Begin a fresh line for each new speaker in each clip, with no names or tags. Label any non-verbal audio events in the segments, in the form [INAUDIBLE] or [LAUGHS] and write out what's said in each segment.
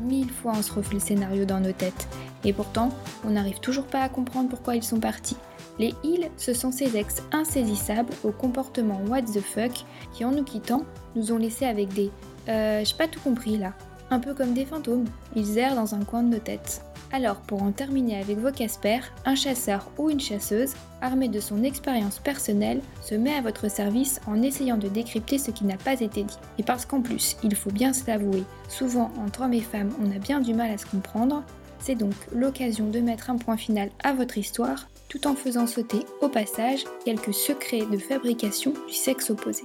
Mille fois on se refait le scénario dans nos têtes. Et pourtant, on n'arrive toujours pas à comprendre pourquoi ils sont partis. Les ils, ce sont ces ex insaisissables au comportement what the fuck qui, en nous quittant, nous ont laissés avec des euh, j'ai pas tout compris là. Un peu comme des fantômes, ils errent dans un coin de nos têtes. Alors, pour en terminer avec vos Casper, un chasseur ou une chasseuse, armé de son expérience personnelle, se met à votre service en essayant de décrypter ce qui n'a pas été dit. Et parce qu'en plus, il faut bien se l'avouer, souvent entre hommes et femmes, on a bien du mal à se comprendre, c'est donc l'occasion de mettre un point final à votre histoire, tout en faisant sauter au passage quelques secrets de fabrication du sexe opposé.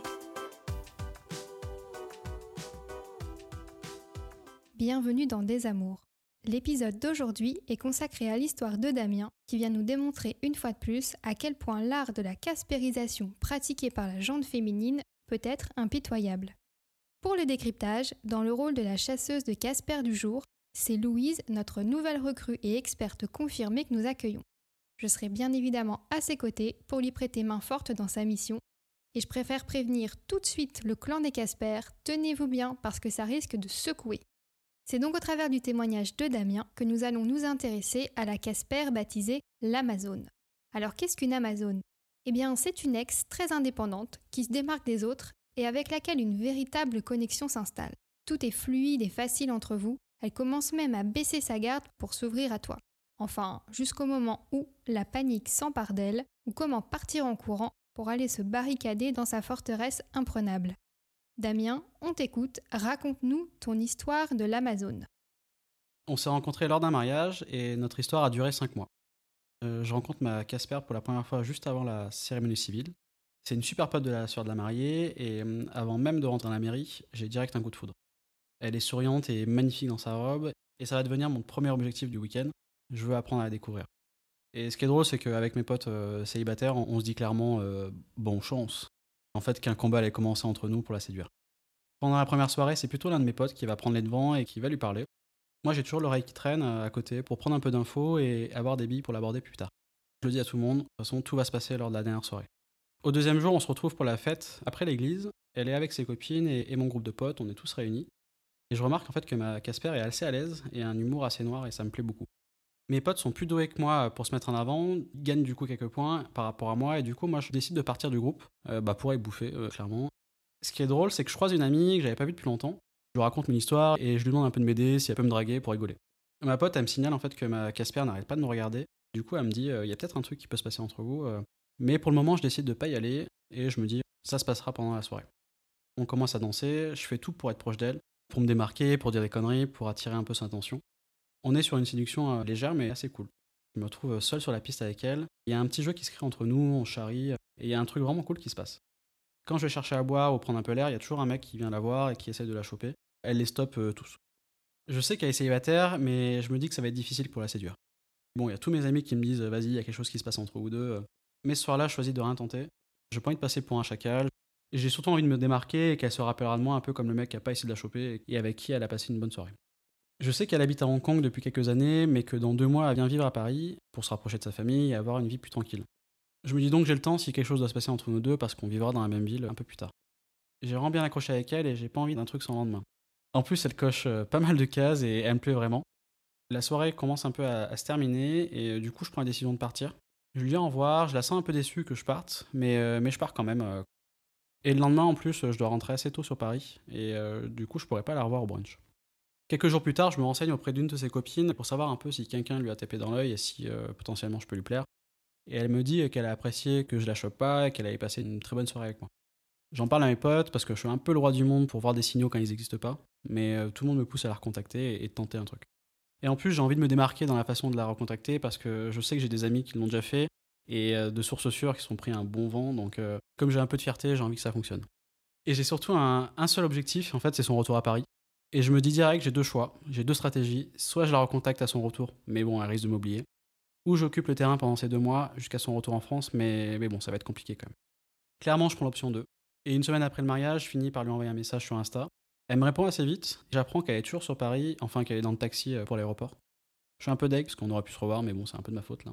Bienvenue dans Des Amours. L'épisode d'aujourd'hui est consacré à l'histoire de Damien qui vient nous démontrer une fois de plus à quel point l'art de la caspérisation pratiqué par la jante féminine peut être impitoyable. Pour le décryptage, dans le rôle de la chasseuse de Casper du jour, c'est Louise, notre nouvelle recrue et experte confirmée que nous accueillons. Je serai bien évidemment à ses côtés pour lui prêter main forte dans sa mission. Et je préfère prévenir tout de suite le clan des Casper, tenez-vous bien parce que ça risque de secouer. C'est donc au travers du témoignage de Damien que nous allons nous intéresser à la Casper baptisée l'Amazone. Alors qu'est-ce qu'une Amazone? Eh bien c'est une ex très indépendante qui se démarque des autres et avec laquelle une véritable connexion s'installe. Tout est fluide et facile entre vous, elle commence même à baisser sa garde pour s'ouvrir à toi. Enfin, jusqu'au moment où la panique s'empare d'elle, ou comment partir en courant pour aller se barricader dans sa forteresse imprenable. Damien, on t'écoute, raconte-nous ton histoire de l'Amazone.
On s'est rencontrés lors d'un mariage et notre histoire a duré 5 mois. Euh, je rencontre ma Casper pour la première fois juste avant la cérémonie civile. C'est une super pote de la soeur de la mariée et euh, avant même de rentrer dans la mairie, j'ai direct un coup de foudre. Elle est souriante et magnifique dans sa robe, et ça va devenir mon premier objectif du week-end. Je veux apprendre à la découvrir. Et ce qui est drôle, c'est qu'avec mes potes euh, célibataires, on, se dit clairement euh, bon chance. En fait, qu'un combat allait commencer entre nous pour la séduire. Pendant la première soirée, c'est plutôt l'un de mes potes qui va prendre les devants et qui va lui parler. Moi, j'ai toujours l'oreille qui traîne euh, à côté pour prendre un peu d'infos et avoir des billes pour l'aborder plus tard. Je le dis à tout le monde, de toute façon, tout va se passer lors de la dernière soirée. Au deuxième jour, on se retrouve pour la fête, après l'église. Elle est avec ses copines et mon groupe de potes, on est tous réunis. Et je remarque en fait que ma Casper est assez à l'aise et un humour assez noir et ça me plaît beaucoup. Mes potes sont plus doués que moi pour se mettre en avant, gagnent du coup quelques points par rapport à moi et du coup moi je décide de partir du groupe euh, bah, pour aller bouffer euh, clairement. Ce qui est drôle c'est que je croise une amie que j'avais pas vue depuis longtemps, je lui raconte mon histoire et je lui demande un peu de m'aider si elle peut me draguer pour rigoler. Ma pote elle me signale en fait que ma Casper n'arrête pas de me regarder, du coup elle me dit euh, il y a peut-être un truc qui peut se passer entre vous, mais pour le moment je décide de pas y aller et je me dis ça se passera pendant la soirée. On commence à danser, je fais tout pour être proche d'elle, pour me démarquer, pour dire des conneries, pour attirer un peu son attention. On est sur une séduction euh, légère mais assez cool. Je me retrouve seul sur la piste avec elle. Il y a un petit jeu qui se crée entre nous, on charrie, et il y a un truc vraiment cool qui se passe. Quand je vais chercher à boire ou prendre un peu l'air, il y a toujours un mec qui vient la voir et qui essaie de la choper. Elle les stoppe euh, tous. Je sais qu'elle est célibataire, mais je me dis que ça va être difficile pour la séduire. Bon, il y a tous mes amis qui me disent vas-y, il y a quelque chose qui se passe entre vous deux. Mais ce soir-là, je choisis de rien tenter. Je pas envie de passer pour un chacal. J'ai surtout envie de me démarquer et qu'elle se rappellera de moi un peu comme le mec qui a pas essayé de la choper et avec qui elle a passé une bonne soirée. Je sais qu'elle habite à Hong Kong depuis quelques années, mais que dans deux mois, elle vient vivre à Paris pour se rapprocher de sa famille et avoir une vie plus tranquille. Je me dis donc que j'ai le temps si quelque chose doit se passer entre nous deux parce qu'on vivra dans la même ville un peu plus tard. J'ai vraiment bien accroché avec elle et j'ai pas envie d'un truc sans lendemain. En plus, elle coche euh, pas mal de cases et elle me plaît vraiment. La soirée commence un peu à, se terminer et euh, du coup, je prends la décision de partir. Je lui dis au revoir, je la sens un peu déçue que je parte, mais, euh, je pars quand même. Et le lendemain, en plus, je dois rentrer assez tôt sur Paris, et du coup, je pourrais pas la revoir au brunch. Quelques jours plus tard, je me renseigne auprès d'une de ses copines pour savoir un peu si quelqu'un lui a tapé dans l'œil et si euh, potentiellement je peux lui plaire. Et elle me dit qu'elle a apprécié que je la chope pas et qu'elle avait passé une très bonne soirée avec moi. J'en parle à mes potes parce que je suis un peu le roi du monde pour voir des signaux quand ils n'existent pas, mais euh, tout le monde me pousse à la recontacter et, de tenter un truc. Et en plus, j'ai envie de me démarquer dans la façon de la recontacter parce que je sais que j'ai des amis qui l'ont déjà fait et de sources sûres qui sont pris un bon vent, donc comme j'ai un peu de fierté, j'ai envie que ça fonctionne. Et j'ai surtout un, seul objectif, en fait, c'est son retour à Paris. Et je me dis direct, j'ai deux choix, j'ai deux stratégies. Soit je la recontacte à son retour, mais bon, elle risque de m'oublier. ou j'occupe le terrain pendant ces deux mois jusqu'à son retour en France, mais, mais bon, ça va être compliqué quand même. Clairement, je prends l'option 2. Et une semaine après le mariage, je finis par lui envoyer un message sur Insta. Elle me répond assez vite. J'apprends qu'elle est toujours sur Paris, enfin qu'elle est dans le taxi euh, pour l'aéroport. Je suis un peu deg parce qu'on aurait pu se revoir, mais bon, c'est un peu de ma faute là.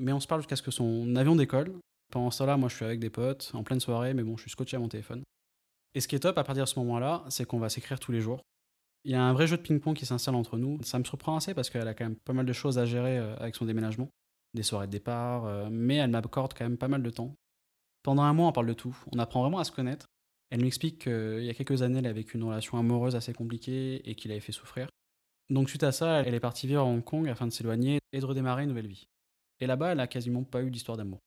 Mais on se parle jusqu'à ce que son avion décolle. Pendant ce temps-là, moi je suis avec des potes, en pleine soirée, mais bon, je suis scotché à mon téléphone. Et ce qui est top à partir de ce moment-là, c'est qu'on va s'écrire tous les jours. Il y a un vrai jeu de ping-pong qui s'installe entre nous. Ça me surprend assez parce qu'elle a quand même pas mal de choses à gérer euh, avec son déménagement, des soirées de départ, euh, mais elle m'accorde quand même pas mal de temps. Pendant un mois, on parle de tout. On apprend vraiment à se connaître. Elle m'explique qu'il y a quelques années, elle a vécu une relation amoureuse assez compliquée et qu'il avait fait souffrir. Donc suite à ça, elle est partie vivre à Hong Kong afin de s'éloigner et de redémarrer une nouvelle vie. Et là-bas, elle a quasiment pas eu d'histoire d'amour.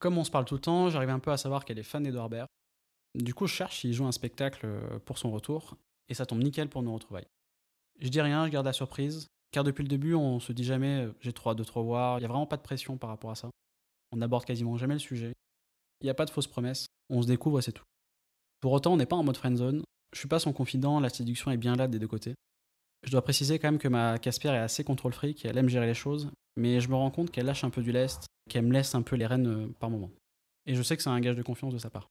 Comme on se parle tout le temps, j'arrive un peu à savoir qu'elle est fan d'Edouard Baird. Du coup, je cherche s'il joue un spectacle euh, pour son retour, et ça tombe nickel pour nos retrouvailles. Je dis rien, je garde la surprise, car depuis le début, on se dit jamais euh, j'ai trop hâte de te revoir, il n'y a vraiment pas de pression par rapport à ça. On n'aborde quasiment jamais le sujet. Il n'y a pas de fausses promesses, on se découvre et c'est tout. Pour autant, on n'est pas en mode friendzone, je suis pas son confident, la séduction est bien là des deux côtés. Je dois préciser quand même que ma Casper est assez contrôle fric, elle aime gérer les choses, mais je me rends compte qu'elle lâche un peu du lest, qu'elle me laisse un peu les rênes euh, par moment. Et je sais que c'est un gage de confiance de sa part.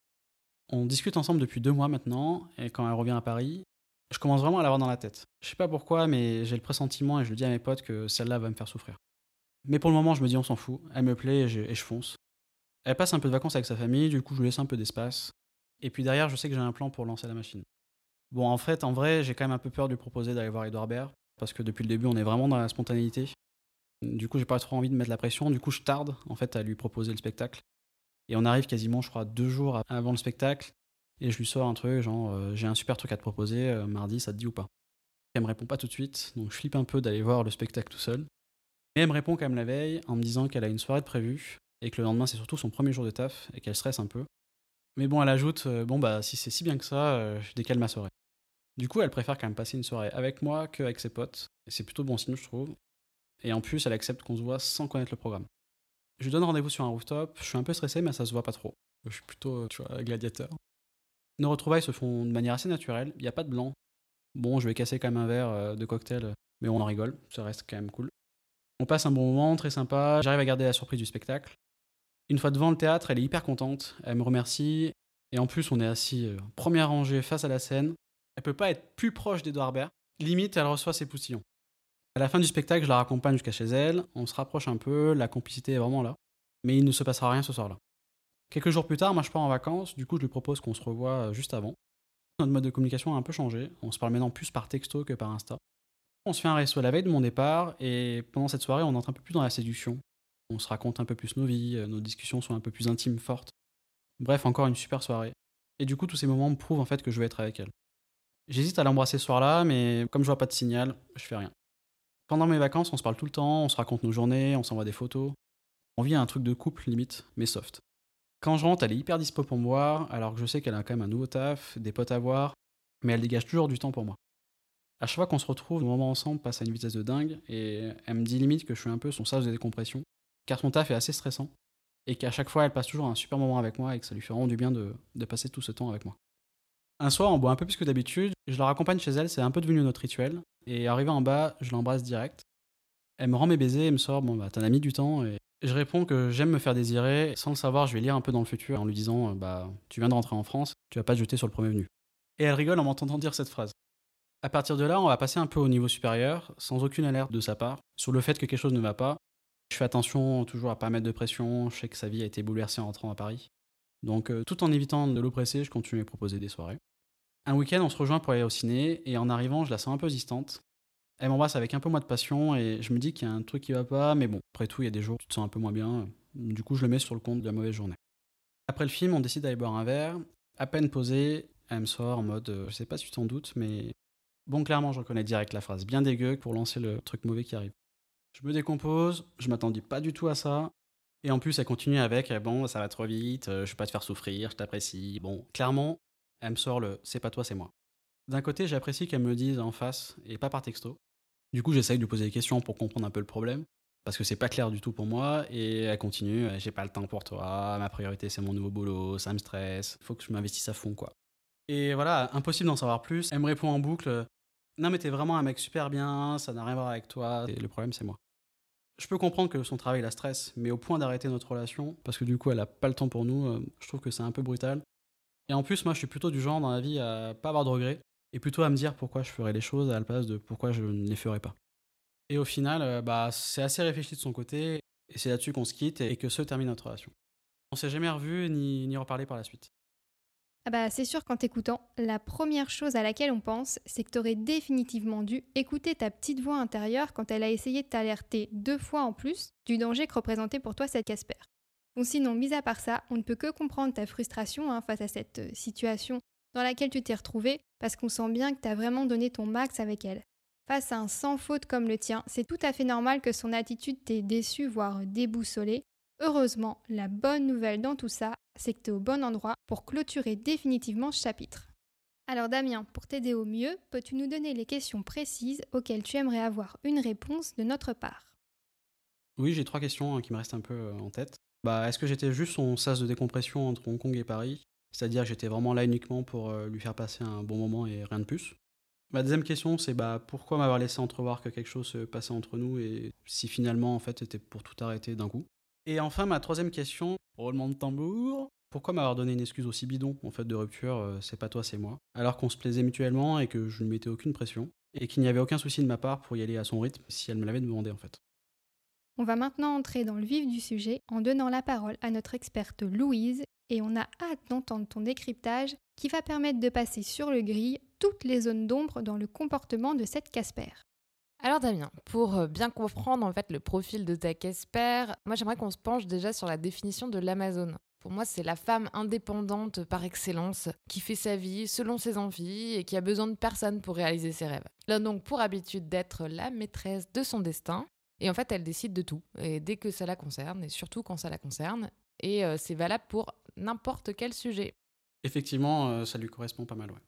On discute ensemble depuis deux mois maintenant, et quand elle revient à Paris, je commence vraiment à l'avoir dans la tête. Je sais pas pourquoi, mais j'ai le pressentiment et je le dis à mes potes que celle-là va me faire souffrir. Mais pour le moment, je me dis on s'en fout, elle me plaît et je, fonce. Elle passe un peu de vacances avec sa famille, du coup je lui laisse un peu d'espace. Et puis derrière, je sais que j'ai un plan pour lancer la machine. Bon, en fait, en vrai, j'ai quand même un peu peur de lui proposer d'aller voir Edouard Baird, parce que depuis le début, on est vraiment dans la spontanéité. Du coup, j'ai pas trop envie de mettre la pression, du coup, je tarde en fait à lui proposer le spectacle. Et on arrive quasiment, je crois, deux jours avant le spectacle. Et je lui sors un truc, genre, euh, j'ai un super truc à te proposer, euh, mardi, ça te dit ou pas? Elle me répond pas tout de suite, donc je flippe un peu d'aller voir le spectacle tout seul. Et elle me répond quand même la veille en me disant qu'elle a une soirée de prévue et que le lendemain c'est surtout son premier jour de taf et qu'elle stresse un peu. Mais bon, elle ajoute, euh, bon bah si c'est si bien que ça, je décale ma soirée. Du coup, elle préfère quand même passer une soirée avec moi qu'avec ses potes, et c'est plutôt bon signe, je trouve. Et en plus, elle accepte qu'on se voit sans connaître le programme. Je lui donne rendez-vous sur un rooftop, je suis un peu stressé, mais ça se voit pas trop. Je suis plutôt, tu vois, gladiateur. Nos retrouvailles se font de manière assez naturelle, il n'y a pas de blanc. Bon, je vais casser quand même un verre euh, de cocktail, mais on en rigole, ça reste quand même cool. On passe un bon moment, très sympa, j'arrive à garder la surprise du spectacle. Une fois devant le théâtre, elle est hyper contente, elle me remercie, et en plus on est assis euh, première rangée face à la scène. Elle peut pas être plus proche d'Edouard Baird, limite elle reçoit ses poussillons. À la fin du spectacle, je la raccompagne jusqu'à chez elle, on se rapproche un peu, la complicité est vraiment là. Mais il ne se passera rien ce soir-là. Quelques jours plus tard, moi je pars en vacances, du coup je lui propose qu'on se revoie euh, juste avant. Notre mode de communication a un peu changé, on se parle maintenant plus par texto que par Insta. On se fait un resto la veille de mon départ, et pendant cette soirée, on entre un peu plus dans la séduction. On se raconte un peu plus nos vies, euh, nos discussions sont un peu plus intimes, fortes. Bref, encore une super soirée. Et du coup, tous ces moments me prouvent en fait que je vais être avec elle. J'hésite à l'embrasser ce soir-là, mais comme je vois pas de signal, je fais rien. Pendant mes vacances, on se parle tout le temps, on se raconte nos journées, on s'envoie des photos. On vit un truc de couple limite, mais soft. Quand je rentre, elle est hyper dispo pour me voir, alors que je sais qu'elle a quand même un nouveau taf, des potes à voir, mais elle dégage toujours du temps pour moi. À chaque fois qu'on se retrouve, nos moments ensemble passent à une vitesse de dingue, et elle me dit limite que je suis un peu son sage de décompression, car son taf est assez stressant, et qu'à chaque fois elle passe toujours un super moment avec moi et que ça lui fait vraiment du bien de, passer tout ce temps avec moi. Un soir, on boit un peu plus que d'habitude, je la raccompagne chez elle, c'est un peu devenu notre rituel, et arrivé en bas, je l'embrasse direct. Elle me rend mes baisers et me sort Bon, bah, t'en as mis du temps. Et je réponds que j'aime me faire désirer. Sans le savoir, je vais lire un peu dans le futur en lui disant Bah, tu viens de rentrer en France, tu vas pas te jeter sur le premier venu. Et elle rigole en m'entendant dire cette phrase. À partir de là, on va passer un peu au niveau supérieur, sans aucune alerte de sa part, sur le fait que quelque chose ne va pas. Je fais attention toujours à pas mettre de pression, je sais que sa vie a été bouleversée en rentrant à Paris. Donc, euh, tout en évitant de l'oppresser, je continue à proposer des soirées. Un week-end, on se rejoint pour aller au ciné, et en arrivant, je la sens un peu distante. Elle m'embrasse avec un peu moins de passion, et je me dis qu'il y a un truc qui va pas, mais bon, après tout, il y a des jours où tu te sens un peu moins bien. Du coup, je le mets sur le compte de la mauvaise journée. Après le film, on décide d'aller boire un verre. À peine posé, elle me sort en mode, euh, je sais pas si tu t'en doutes, mais bon, clairement, je reconnais direct la phrase bien dégueu pour lancer le truc mauvais qui arrive. Je me décompose, je m'attendais pas du tout à ça. Et en plus, elle continue avec, bon, ça va trop vite, euh, je vais pas te faire souffrir, je t'apprécie. Bon, clairement, elle me sort le c'est pas toi, c'est moi. D'un côté, j'apprécie qu'elle me dise en face et pas par texto. Du coup, j'essaye de lui poser des questions pour comprendre un peu le problème, parce que c'est pas clair du tout pour moi, et elle continue, j'ai pas le temps pour toi, ma priorité c'est mon nouveau boulot, ça me stresse, faut que je m'investisse à fond, quoi. Et voilà, impossible d'en savoir plus. Elle me répond en boucle, non mais t'es vraiment un mec super bien, ça n'a rien à voir avec toi, et le problème c'est moi. Je peux comprendre que son travail la stresse, mais au point d'arrêter notre relation, parce que du coup elle a pas le temps pour nous, euh, je trouve que c'est un peu brutal. Et en plus, moi je suis plutôt du genre dans la vie à pas avoir de regrets, et plutôt à me dire pourquoi je ferais les choses à la place de pourquoi je ne les ferais pas. Et au final, euh, bah, c'est assez réfléchi de son côté, et c'est là-dessus qu'on se quitte et que se termine notre relation. On s'est jamais revu ni, ni reparlé par la suite.
Ah bah c'est sûr qu'en t'écoutant, la première chose à laquelle on pense, c'est que t'aurais définitivement dû écouter ta petite voix intérieure quand elle a essayé de t'alerter deux fois en plus du danger que représentait pour toi cette Casper. Bon sinon, mis à part ça, on ne peut que comprendre ta frustration hein, face à cette euh, situation dans laquelle tu t'es retrouvé, parce qu'on sent bien que t'as vraiment donné ton max avec elle. Face à un sans faute comme le tien, c'est tout à fait normal que son attitude t'ait déçu, voire déboussolé, Heureusement, la bonne nouvelle dans tout ça, c'est que tu es au bon endroit pour clôturer définitivement ce chapitre. Alors Damien, pour t'aider au mieux, peux-tu nous donner les questions précises auxquelles tu aimerais avoir une réponse de notre part?
Oui, j'ai trois questions hein, qui me restent un peu euh, en tête. Bah, est-ce que j'étais juste son sas de décompression entre Hong Kong et Paris? C'est-à-dire que j'étais vraiment là uniquement pour euh, lui faire passer un bon moment et rien de plus Ma deuxième question, c'est bah, pourquoi m'avoir laissé entrevoir que quelque chose se passait entre nous et si finalement en fait c'était pour tout arrêter d'un coup? Et enfin, ma troisième question, roulement de tambour. Pourquoi m'avoir donné une excuse aussi bidon en fait de rupture euh, C'est pas toi, c'est moi? Alors qu'on se plaisait mutuellement et que je ne mettais aucune pression et qu'il n'y avait aucun souci de ma part pour y aller à son rythme si elle me l'avait demandé en fait.
On va maintenant entrer dans le vif du sujet en donnant la parole à notre experte Louise et on a hâte d'entendre ton décryptage qui va permettre de passer sur le gris toutes les zones d'ombre dans le comportement de cette Casper.
Alors Damien, pour euh, bien comprendre en fait le profil de ta Casper, moi j'aimerais qu'on se penche déjà sur la définition de l'Amazon. Pour moi, c'est la femme indépendante par excellence, qui fait sa vie selon ses envies et qui a besoin de personne pour réaliser ses rêves. Elle a donc pour habitude d'être la maîtresse de son destin, et en fait, elle décide de tout, et dès que ça la concerne, et surtout quand ça la concerne, et euh, c'est valable pour n'importe quel sujet.
Effectivement, euh, ça lui correspond pas mal, ouais.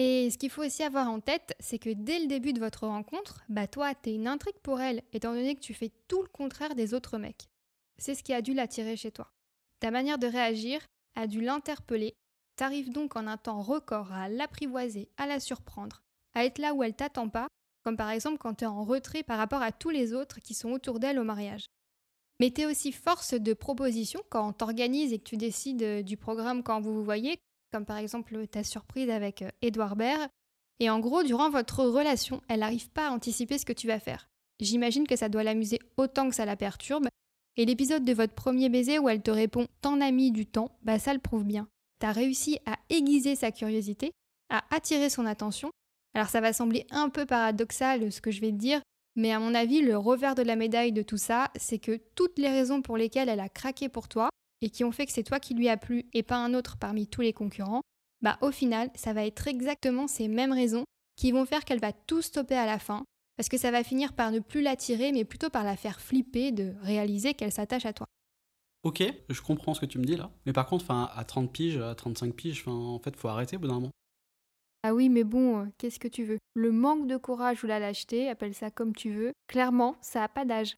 Et ce qu'il faut aussi avoir en tête, c'est que dès le début de votre rencontre, bah toi, t'es une intrigue pour elle, étant donné que tu fais tout le contraire des autres mecs. C'est ce qui a dû l'attirer chez toi. Ta manière de réagir a dû l'interpeller. T'arrives donc en un temps record à l'apprivoiser, à la surprendre, à être là où elle t'attend pas, comme par exemple quand t'es en retrait par rapport à tous les autres qui sont autour d'elle au mariage. Mais t'es aussi force de proposition quand t'organises et que tu décides euh, du programme quand vous vous voyez, comme par exemple ta surprise avec Edouard euh, Baird. Et en gros, durant votre relation, elle n'arrive pas à anticiper ce que tu vas faire. J'imagine que ça doit l'amuser autant que ça la perturbe. Et l'épisode de votre premier baiser où elle te répond T'en as mis du temps, bah ça le prouve bien. T'as réussi à aiguiser sa curiosité, à attirer son attention. Alors ça va sembler un peu paradoxal ce que je vais te dire, mais à mon avis, le revers de la médaille de tout ça, c'est que toutes les raisons pour lesquelles elle a craqué pour toi, et qui ont fait que c'est toi qui lui a plu et pas un autre parmi tous les concurrents, bah au final, ça va être exactement ces mêmes raisons qui vont faire qu'elle va tout stopper à la fin, parce que ça va finir par ne plus l'attirer, mais plutôt par la faire flipper de réaliser qu'elle s'attache à toi.
Ok, je comprends ce que tu me dis là. Mais par contre, à 30 piges, à 35 piges, en fait, faut arrêter au bout d'un moment.
Ah oui, mais bon, euh, qu'est-ce que tu veux? Le manque de courage ou la lâcheté, appelle ça comme tu veux, clairement, ça a pas d'âge.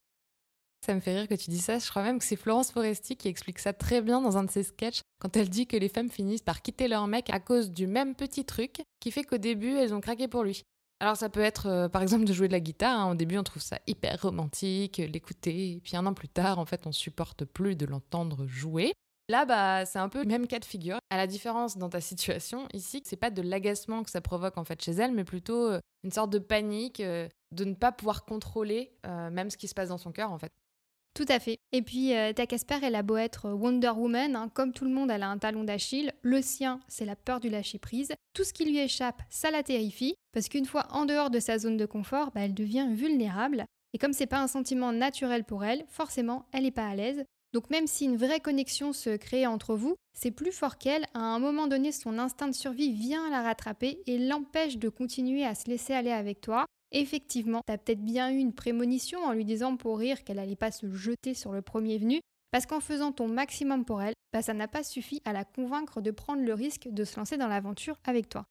Ça me fait rire que tu dis ça. Je crois même que c'est Florence Foresti qui explique ça très bien dans un de ses sketchs quand elle dit que les femmes finissent par quitter leur mec à cause du même petit truc qui fait qu'au début elles ont craqué pour lui. Alors ça peut être euh, par exemple de jouer de la guitare. Hein. Au début on trouve ça hyper romantique, l'écouter, puis un an plus tard en fait on supporte plus de l'entendre jouer. Là, bah, c'est un peu le même cas de figure. À la différence dans ta situation, ici, c'est pas de l'agacement que ça provoque en fait chez elle, mais plutôt euh, une sorte de panique euh, de ne pas pouvoir contrôler même ce qui se passe dans son cœur en fait.
Tout à fait. Et puis, euh, ta Casper, elle a beau être Wonder Woman, hein, comme tout le monde, elle a un talon d'Achille. Le sien, c'est la peur du lâcher-prise. Tout ce qui lui échappe, ça la terrifie, parce qu'une fois en dehors de sa zone de confort, bah, elle devient vulnérable. Et comme c'est pas un sentiment naturel pour elle, forcément, elle n'est pas à l'aise. Donc même si une vraie connexion se crée entre vous, c'est plus fort qu'elle, à un moment donné, son instinct de survie vient la rattraper et l'empêche de continuer à se laisser aller avec toi, Effectivement, t'as peut-être bien eu une prémonition en lui disant pour rire qu'elle allait pas se jeter sur le premier venu, parce qu'en faisant ton maximum pour elle, bah ça n'a pas suffi à la convaincre de prendre le risque de se lancer dans l'aventure avec toi.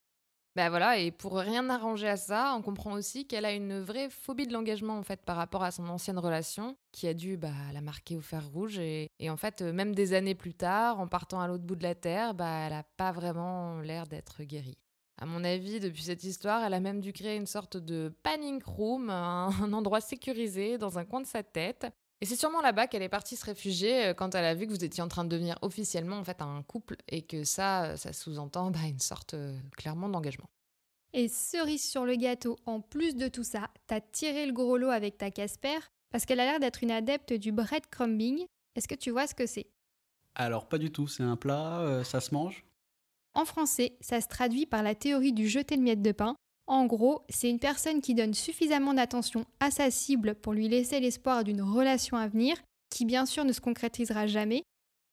Ben voilà, et pour rien arranger à ça, on comprend aussi qu'elle a une vraie phobie de l'engagement en fait par rapport à son ancienne relation, qui a dû bah, la marquer au fer rouge. Et, en fait, euh, même des années plus tard, en partant à l'autre bout de la terre, bah, elle n'a pas vraiment l'air d'être guérie. À mon avis, depuis cette histoire, elle a même dû créer une sorte de panic room, [LAUGHS] un endroit sécurisé dans un coin de sa tête. Et c'est sûrement là-bas qu'elle est partie se réfugier euh, quand elle a vu que vous étiez en train de devenir officiellement en fait un couple et que ça, ça sous-entend bah, une sorte euh, clairement d'engagement.
Et cerise sur le gâteau, en plus de tout ça, t'as tiré le gros lot avec ta Casper parce qu'elle a l'air d'être une adepte du breadcrumbing. Est-ce que tu vois ce que c'est?
Alors pas du tout, c'est un plat, euh, ça se mange?
En français, ça se traduit par la théorie du jeter de miettes de pain. En gros, c'est une personne qui donne suffisamment d'attention à sa cible pour lui laisser l'espoir d'une relation à venir, qui bien sûr ne se concrétisera jamais,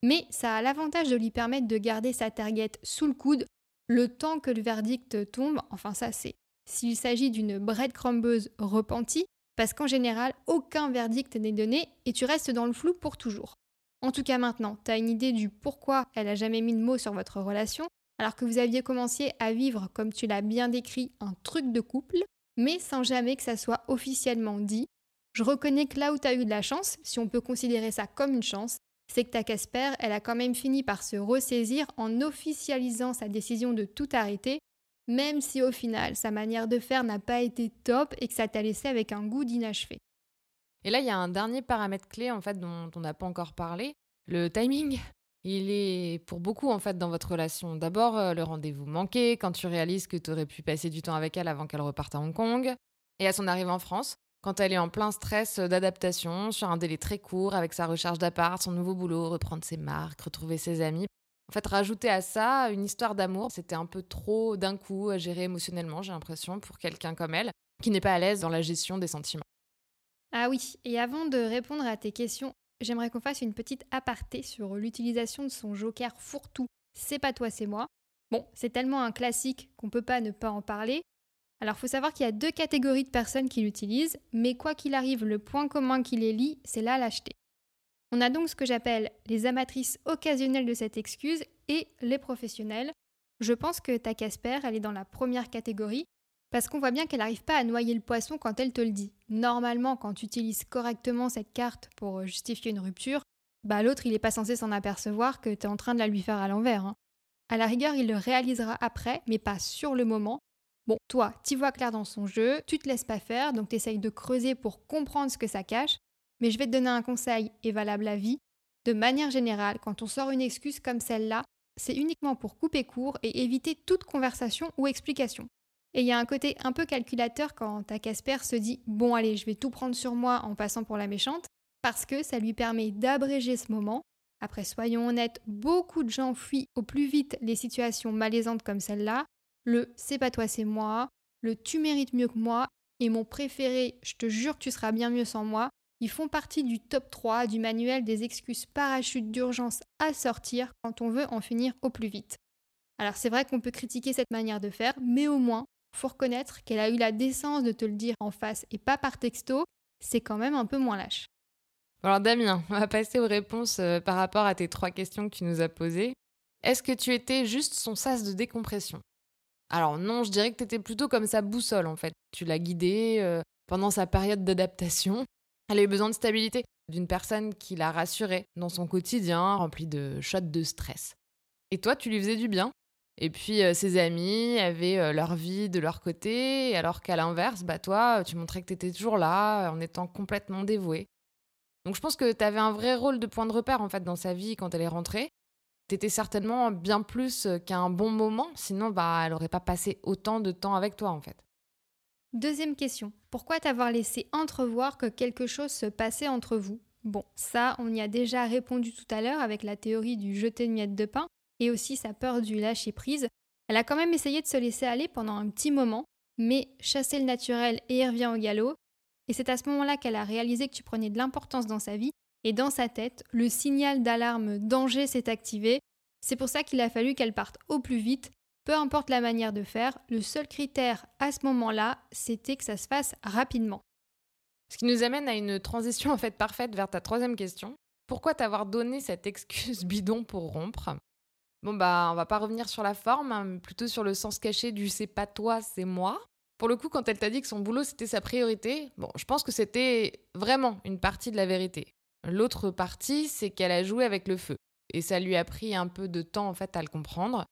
mais ça a l'avantage de lui permettre de garder sa target sous le coude le temps que le verdict tombe, enfin ça c'est s'il s'agit d'une breadcrumbeuse repentie, parce qu'en général, aucun verdict n'est donné et tu restes dans le flou pour toujours. En tout cas maintenant, tu as une idée du pourquoi elle a jamais mis de mots sur votre relation, alors que vous aviez commencé à vivre, comme tu l'as bien décrit, un truc de couple, mais sans jamais que ça soit officiellement dit. Je reconnais que là où tu as eu de la chance, si on peut considérer ça comme une chance, c'est que ta Casper, elle a quand même fini par se ressaisir en officialisant sa décision de tout arrêter, même si au final sa manière de faire n'a pas été top et que ça t'a laissé avec un goût d'inachevé.
Et là, il y a un dernier paramètre clé en fait dont on n'a pas encore parlé, le timing. Il est pour beaucoup en fait dans votre relation. D'abord, euh, le rendez-vous manqué quand tu réalises que tu aurais pu passer du temps avec elle avant qu'elle reparte à Hong Kong. Et à son arrivée en France, quand elle est en plein stress d'adaptation, sur un délai très court, avec sa recherche d'appart, son nouveau boulot, reprendre ses marques, retrouver ses amis. En fait, rajouter à ça une histoire d'amour, c'était un peu trop d'un coup à gérer émotionnellement, j'ai l'impression, pour quelqu'un comme elle, qui n'est pas à l'aise dans la gestion des sentiments.
Ah oui, et avant de répondre à tes questions, j'aimerais qu'on fasse une petite aparté sur l'utilisation de son joker fourre-tout. C'est pas toi, c'est moi. Bon, c'est tellement un classique qu'on peut pas ne pas en parler, alors, il faut savoir qu'il y a deux catégories de personnes qui l'utilisent, mais quoi qu'il arrive, le point commun qui les lie, c'est la lâcheté. On a donc ce que j'appelle les amatrices occasionnelles de cette excuse et les professionnels. Je pense que ta Casper, elle est dans la première catégorie, parce qu'on voit bien qu'elle n'arrive pas à noyer le poisson quand elle te le dit. Normalement, quand tu utilises correctement cette carte pour justifier une rupture, bah l'autre il n'est pas censé s'en apercevoir que tu es en train de la lui faire à l'envers. Hein. À la rigueur, il le réalisera après, mais pas sur le moment, Bon, toi, tu vois clair dans son jeu, tu te laisses pas faire, donc tu essayes de creuser pour comprendre ce que ça cache. Mais je vais te donner un conseil et valable à vie. De manière générale, quand on sort une excuse comme celle-là, c'est uniquement pour couper court et éviter toute conversation ou explication. Et il y a un côté un peu calculateur quand ta Casper se dit Bon, allez, je vais tout prendre sur moi en passant pour la méchante, parce que ça lui permet d'abréger ce moment. Après, soyons honnêtes, beaucoup de gens fuient au plus vite les situations malaisantes comme celle-là, le c'est pas toi, c'est moi, le tu mérites mieux que moi, et mon préféré, je te jure tu seras bien mieux sans moi, ils font partie du top 3 du manuel des excuses parachutes d'urgence à sortir quand on veut en finir au plus vite. Alors c'est vrai qu'on peut critiquer cette manière de faire, mais au moins, faut reconnaître qu'elle a eu la décence de te le dire en face et pas par texto, c'est quand même un peu moins lâche.
Alors Damien, on va passer aux réponses euh, par rapport à tes trois questions que tu nous as posées. Est-ce que tu étais juste son sas de décompression? Alors non, je dirais que tu étais plutôt comme sa boussole en fait. Tu l'as guidée euh, pendant sa période d'adaptation. Elle a eu besoin de stabilité, d'une personne qui la rassurait dans son quotidien rempli de shots de stress. Et toi, tu lui faisais du bien? Et puis euh, ses amis avaient euh, leur vie de leur côté, alors qu'à l'inverse, bah toi, tu montrais que tu étais toujours là en étant complètement dévouée. Donc je pense que tu avais un vrai rôle de point de repère en fait dans sa vie quand elle est rentrée t'étais certainement bien plus euh, qu'un bon moment, sinon bah, elle n'aurait pas passé autant de temps avec toi en fait.
Deuxième question, pourquoi t'avoir laissé entrevoir que quelque chose se passait entre vous? Bon, ça, on y a déjà répondu tout à l'heure avec la théorie du jeter de miettes de pain et aussi sa peur du lâcher prise. Elle a quand même essayé de se laisser aller pendant un petit moment, mais chasser le naturel et y revient au galop. Et c'est à ce moment-là qu'elle a réalisé que tu prenais de l'importance dans sa vie et dans sa tête, le signal d'alarme danger s'est activé. C'est pour ça qu'il a fallu qu'elle parte au plus vite. Peu importe la manière de faire, le seul critère à ce moment-là, c'était que ça se fasse rapidement.
Ce qui nous amène à une transition en fait parfaite vers ta troisième question. Pourquoi t'avoir donné cette excuse bidon pour rompre? Bon bah on va pas revenir sur la forme, hein, mais plutôt sur le sens caché du c'est pas toi, c'est moi. Pour le coup, quand elle t'a dit que son boulot c'était sa priorité, bon, je pense que c'était vraiment une partie de la vérité. L'autre partie, c'est qu'elle a joué avec le feu. Et ça lui a pris un peu de temps en fait à le comprendre.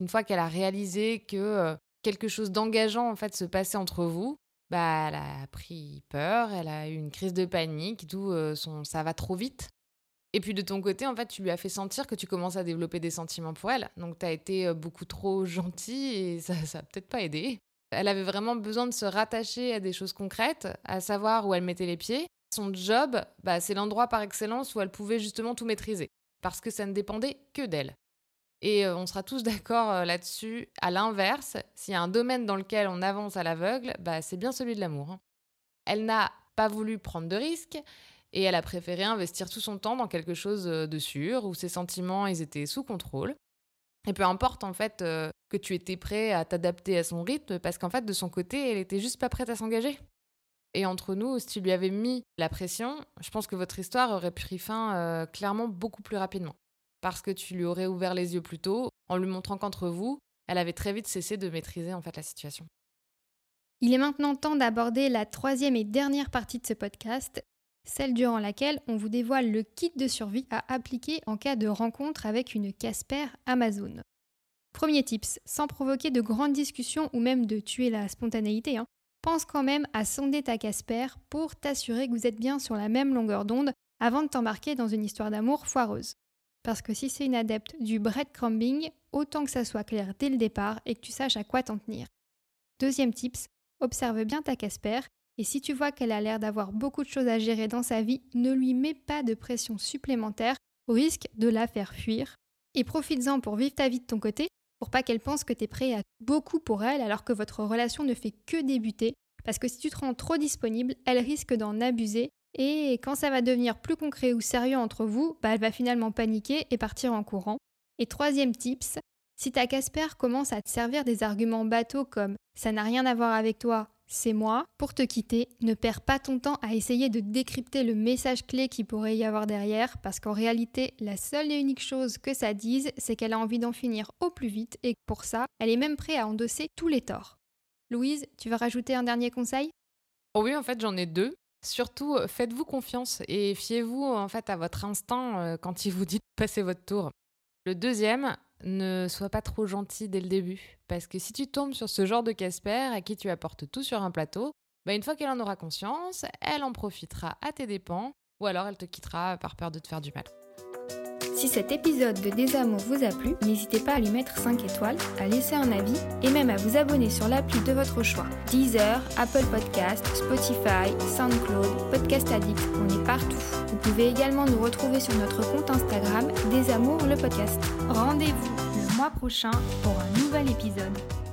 Une fois qu'elle a réalisé que euh, quelque chose d'engageant en fait se passait entre vous, bah elle a pris peur, elle a eu une crise de panique, tout euh, son ça va trop vite. Et puis de ton côté, en fait, tu lui as fait sentir que tu commences à développer des sentiments pour elle. Donc tu as été euh, beaucoup trop gentil et [LAUGHS] ça ça a peut-être pas aidé. Elle avait vraiment besoin de se rattacher à des choses concrètes, à savoir où elle mettait les pieds. Son job, bah, c'est l'endroit par excellence où elle pouvait justement tout maîtriser, parce que ça ne dépendait que d'elle. Et euh, on sera tous [LAUGHS] d'accord euh, là-dessus. À l'inverse, s'il y a un domaine dans lequel on avance à l'aveugle, bah, c'est bien celui de l'amour. Hein. Elle n'a pas voulu prendre de risques et elle a préféré investir tout son temps dans quelque chose euh, de sûr, où ses sentiments ils étaient sous contrôle. Et peu importe en fait que tu étais prêt à t'adapter à son rythme, parce qu'en fait de son côté, elle était juste pas prête à s'engager. Et entre nous, si tu lui avais mis la pression, je pense que votre histoire aurait pris fin clairement beaucoup plus rapidement parce que tu lui aurais ouvert les yeux plus tôt en lui montrant qu'entre vous, elle avait très vite cessé de maîtriser en fait la situation.
Il est maintenant temps d'aborder la troisième et dernière partie de ce podcast, celle durant laquelle on vous dévoile le kit de survie à appliquer en cas de rencontre avec une Casper Amazon. Premier tips, sans provoquer de grandes discussions ou même de tuer la spontanéité, hein, pense quand même à sonder ta Casper pour t'assurer que vous êtes bien sur la même longueur d'onde avant de t'embarquer dans une histoire d'amour foireuse. Parce que si c'est une adepte du breadcrumbing, autant que ça soit clair dès le départ et que tu saches à quoi t'en tenir. Deuxième tips, observe bien ta Casper et si tu vois qu'elle a l'air d'avoir beaucoup de choses à gérer dans sa vie, ne lui mets pas de pression supplémentaire au risque de la faire fuir. Et profites-en pour vivre ta vie de ton côté, pour pas qu'elle pense que tu es prêt à beaucoup pour elle alors que votre relation ne fait que débuter. Parce que si tu te rends trop disponible, elle risque d'en abuser et quand ça va devenir plus concret ou sérieux entre vous, bah, elle va finalement paniquer et partir en courant. Et troisième tips, si ta Casper commence à te servir des arguments bateaux comme ça n'a rien à voir avec toi, c'est moi, pour te quitter, ne perds pas ton temps à essayer de décrypter le message clé qui pourrait y avoir derrière, parce qu'en réalité, la seule et unique chose que ça dise, c'est qu'elle a envie d'en finir au plus vite et pour ça, elle est même prête à endosser tous les torts. Louise, tu veux rajouter un dernier conseil?
Oh Oui, en fait, j'en ai deux. Surtout, euh, faites-vous confiance et fiez-vous en fait à votre instinct euh, quand il vous dit de passer votre tour. Le deuxième, ne sois pas trop gentil dès le début. Parce que si tu tombes sur ce genre de Casper à qui tu apportes tout sur un plateau, bah une fois qu'elle en aura conscience, elle en profitera à tes dépens, ou alors elle te quittera par peur de te faire du mal.
Si cet épisode de Désamour vous a plu, n'hésitez pas à lui mettre 5 étoiles, à laisser un avis et même à vous abonner sur l'appli de votre choix. Deezer, Apple Podcast, Spotify, SoundCloud, Podcast Addict, on est partout. Vous pouvez également nous retrouver sur notre compte Instagram Désamour le podcast. Rendez-vous le mois prochain pour un nouvel épisode.